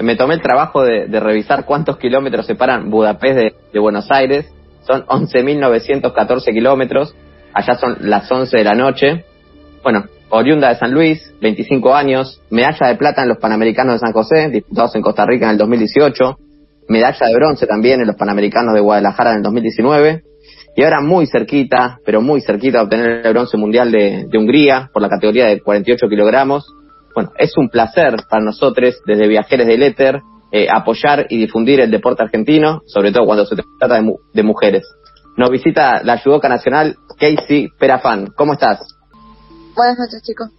me tomé el trabajo de, revisar cuántos kilómetros separan Budapest de, Buenos Aires. Son 11.914 kilómetros. Allá son las 11 de la noche. Bueno, oriunda de San Luis, 25 años, medalla de plata en los Panamericanos de San José, disputados en Costa Rica en el 2018, medalla de bronce también en los Panamericanos de Guadalajara en el 2019, y ahora muy cerquita, pero muy cerquita de obtener el bronce mundial de, Hungría por la categoría de 48 kilogramos. Bueno, es un placer para nosotros, desde Viajeros del Éter, eh, apoyar y difundir el deporte argentino, sobre todo cuando se trata de, de mujeres. Nos visita la judoka nacional Casey Perafán. ¿Cómo estás? Buenas noches, chicos.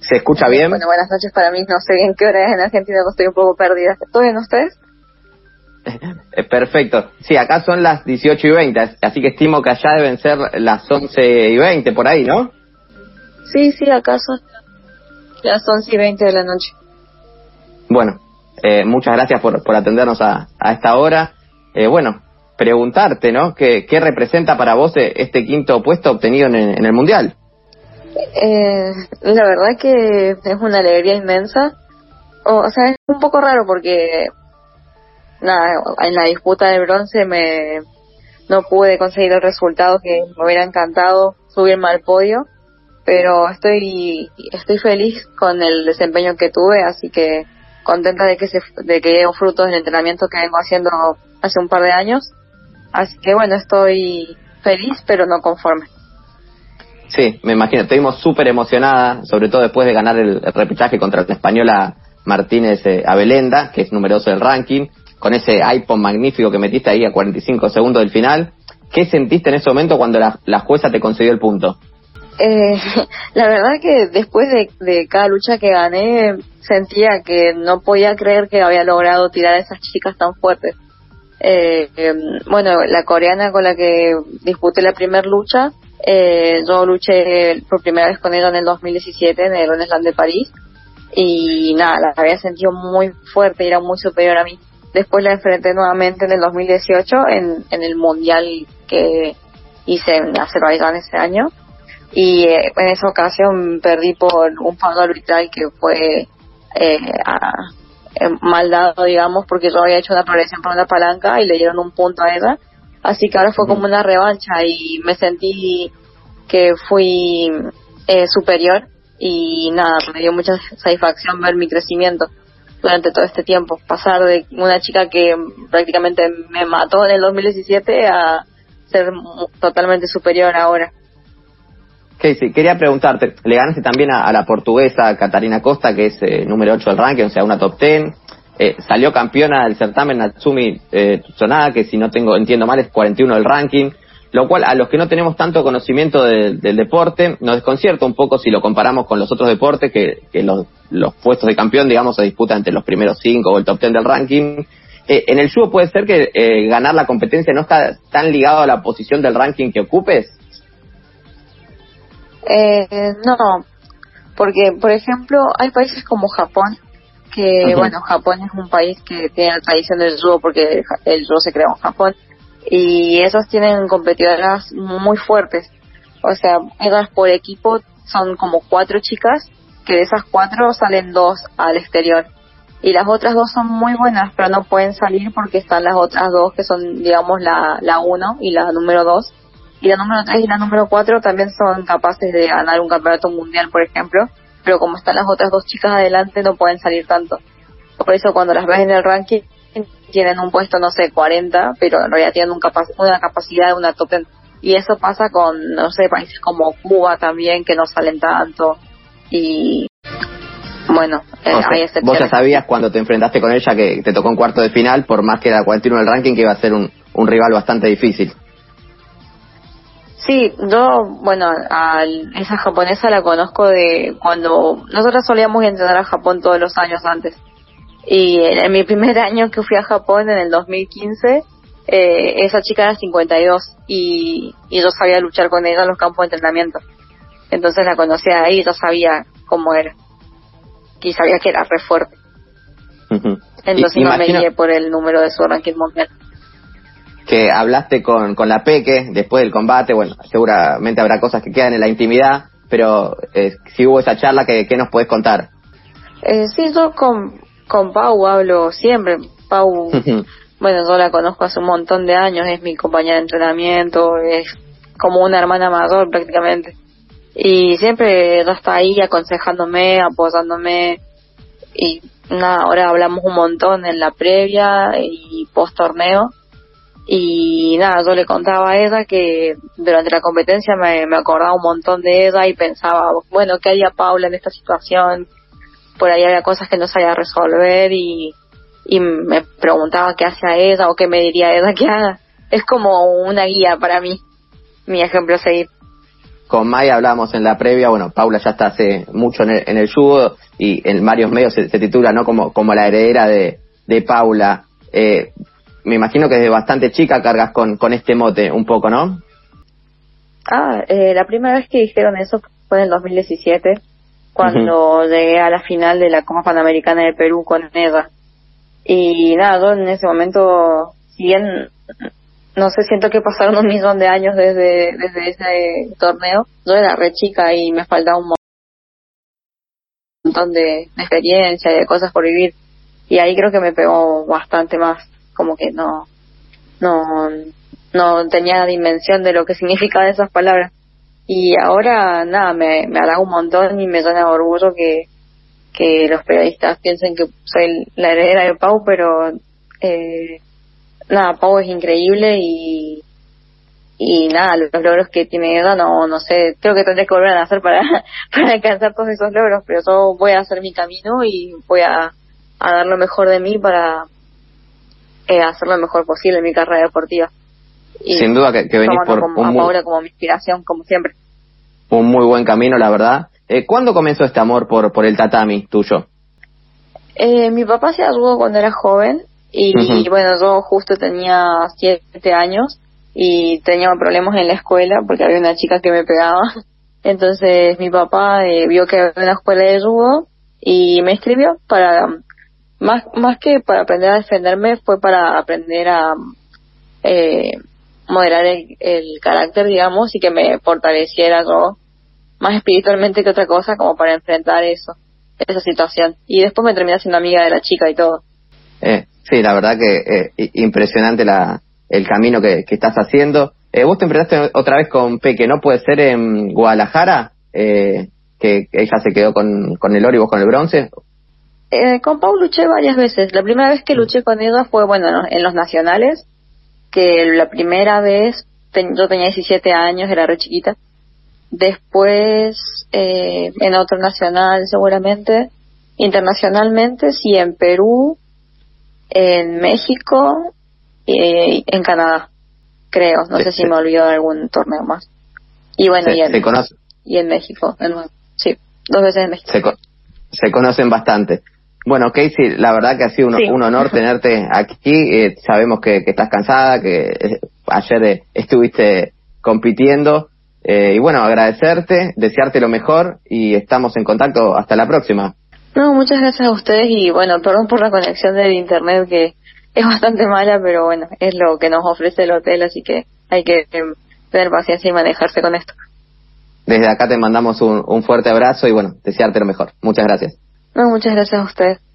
¿Se escucha bien? Bueno, buenas noches para mí. No sé bien qué hora es en Argentina, estoy un poco perdida. ¿Todo bien ustedes? Eh, perfecto. Sí, acá son las 18 y 20, así que estimo que allá deben ser las 11 y 20 por ahí, ¿no? Sí, sí, acá son las 11 y 20 de la noche. Bueno, eh, muchas gracias por, por atendernos a, a esta hora. Eh, bueno, preguntarte, ¿no? ¿Qué, ¿Qué, representa para vos este quinto puesto obtenido en, en el Mundial? Eh, la verdad que es una alegría inmensa. O, sea, es un poco raro porque nada, en la disputa del bronce me no pude conseguir el resultado que me hubiera encantado subirme al podio, pero estoy estoy feliz con el desempeño que tuve, así que contenta de que se de que dieron frutos del entrenamiento que vengo haciendo hace un par de años. Así que bueno, estoy feliz pero no conforme. Sí, me imagino. Estuvimos súper emocionada, sobre todo después de ganar el, repechaje contra la española Martínez eh, que es numeroso del ranking, con ese iPhone magnífico que metiste ahí a 45 segundos del final. ¿Qué sentiste en ese momento cuando la, jueza te concedió el punto? Eh, la verdad que después de, cada lucha que gané, sentía que no podía creer que había logrado tirar a esas chicas tan fuertes. Eh, em, bueno, la coreana con la que disputé la primera lucha eh, yo luché por primera vez con ella en el 2017 en el Slam de París y nada, la había sentido muy fuerte y era muy superior a mí. Después la enfrenté nuevamente en el 2018 en, en el Mundial que hice en Azerbaiyán ese año y eh, en esa ocasión perdí por un fallo arbitral que fue eh, eh, mal dado, digamos, porque yo había hecho una progresión por una palanca y le dieron un punto a ella Así que ahora fue como una revancha y me sentí que fui eh, superior y nada, me dio mucha satisfacción ver mi crecimiento durante todo este tiempo. Pasar de una chica que prácticamente me mató en el 2017 a ser totalmente superior ahora. Casey, quería preguntarte, le ganaste también a, la portuguesa Catarina Costa, que es eh, número 8 del ranking, o sea, una top 10. Eh, salió campeona del certamen Natsumi eh, Tsunoda, que si no tengo entiendo mal es 41 del ranking, lo cual a los que no tenemos tanto conocimiento del deporte nos desconcierta un poco si lo comparamos con los otros deportes, que, los, puestos de campeón, digamos, se disputan entre los primeros cinco o el top ten del ranking. Eh, en el judo puede ser que ganar la competencia no está tan ligado a la posición del ranking que ocupes. No, porque por ejemplo hay países como Japón que, bueno, Japón es un país que tiene la tradición del judo porque el judo se creó en Japón y esos tienen competidoras muy fuertes. O sea, ellas por equipo son como cuatro chicas, que de esas cuatro salen dos al exterior. Y las otras dos son muy buenas, pero no pueden salir porque están las otras dos que son, digamos, la, la uno y la número dos. Y la número tres y la número cuatro también son capaces de ganar un campeonato mundial, por ejemplo pero como están las otras dos chicas adelante no pueden salir tanto. Por eso cuando las ves en el ranking tienen un puesto, no sé, 40, pero en realidad tienen un una capacidad de una top 10. Y eso pasa con, no sé, países como Cuba también, que no salen tanto. Y bueno, eh, hay excepciones. Vos ya sabías cuando te enfrentaste con ella que te tocó un cuarto de final, por más que era 41 el ranking, que iba a ser un, un rival bastante difícil. Sí, yo, bueno, a esa japonesa la conozco de cuando nosotros solíamos entrenar a Japón todos los años antes. Y en, mi primer año que fui a Japón, en el 2015, eh, esa chica era 52 y, y yo sabía luchar con ella en los campos de entrenamiento. Entonces la conocía ahí y yo sabía cómo era. Y sabía que era re fuerte. Entonces no me guié por el número de su ranking mundial que hablaste con, con la Peque después del combate, bueno, seguramente habrá cosas que quedan en la intimidad, pero eh, si hubo esa charla, ¿qué, qué nos puedes contar? Eh, sí, yo con, Con Pau hablo siempre. Pau, bueno, yo la conozco hace un montón de años, es mi compañera de entrenamiento, es como una hermana mayor prácticamente. Y siempre ella está ahí aconsejándome, apoyándome. Y nada, ahora hablamos un montón en la previa y post torneo. Y nada, yo le contaba a ella que durante la competencia me, me acordaba un montón de ella y pensaba, bueno, ¿qué haría Paula en esta situación? Por ahí había cosas que no sabía resolver y, y me preguntaba qué hacía ella o qué me diría ella que haga. Es como una guía para mí, mi ejemplo a seguir. Con Maya hablábamos en la previa, bueno, Paula ya está hace mucho en el, en el judo y en varios medios se, se titula, ¿no? Como, como la heredera de, de Paula. Eh, me imagino que desde bastante chica cargas con, con este mote un poco, ¿no? Ah, eh, la primera vez que dijeron eso fue en el 2017, cuando llegué a la final de la Copa Panamericana de Perú con ella. Y nada, yo en ese momento, si bien, no sé, siento que pasaron un millón de años desde, desde ese torneo, yo era re chica y me faltaba un montón de, de experiencia y de cosas por vivir. Y ahí creo que me pegó bastante más como que no, no, no tenía dimensión de lo que significaban esas palabras. Y ahora, nada, me, me halaga un montón y me llena de orgullo que, que los periodistas piensen que soy la heredera de Pau, pero eh, nada, Pau es increíble y, y nada, los logros que tiene ella, no, no sé, creo que tendré que volver a nacer para, para alcanzar todos esos logros, pero yo voy a hacer mi camino y voy a, a dar lo mejor de mí para, eh, hacer lo mejor posible en mi carrera deportiva. Y Sin duda que, que venís por como, un, a muy, Paula como mi inspiración, como siempre. un muy buen camino, la verdad. Eh, ¿Cuándo comenzó este amor por, por el tatami tuyo? Eh, mi papá se ayudó cuando era joven y bueno, yo justo tenía siete años y tenía problemas en la escuela porque había una chica que me pegaba. Entonces mi papá eh, vio que había una escuela de judo y me escribió para, más, más que para aprender a defenderme, fue para aprender a eh, moderar el, carácter, digamos, y que me fortaleciera yo más espiritualmente que otra cosa como para enfrentar eso, esa situación. Y después me terminé siendo amiga de la chica y todo. Eh, sí, la verdad que eh, impresionante la, el camino que, que estás haciendo. Eh, vos te enfrentaste otra vez con Peque, ¿no? Puede ser en Guadalajara, eh, que ella se quedó con, con el oro y vos con el bronce. Eh, con Pau luché varias veces. La primera vez que luché con ella fue, bueno, ¿no? en los nacionales, que la primera vez ten- yo tenía 17 años, era re chiquita. Después, eh, en otro nacional seguramente. Internacionalmente, sí, en Perú, en México y en Canadá, creo. No Sí, sé si sí. me olvidó de algún torneo más. Y bueno, se, y, en, se conoce, y en México, nuevo. Sí, dos veces en México. se, co- se conocen bastante. Bueno, Casey, la verdad que ha sido un, Sí. un honor tenerte aquí. Eh, sabemos que, que estás cansada, que eh, ayer eh, estuviste compitiendo. Eh, y bueno, agradecerte, desearte lo mejor y estamos en contacto. Hasta la próxima. No, muchas gracias a ustedes y bueno, perdón por la conexión del internet que es bastante mala, pero bueno, es lo que nos ofrece el hotel, así que hay que eh, tener paciencia y manejarse con esto. Desde acá te mandamos un, un fuerte abrazo y bueno, desearte lo mejor. Muchas gracias. No, muchas gracias a ustedes.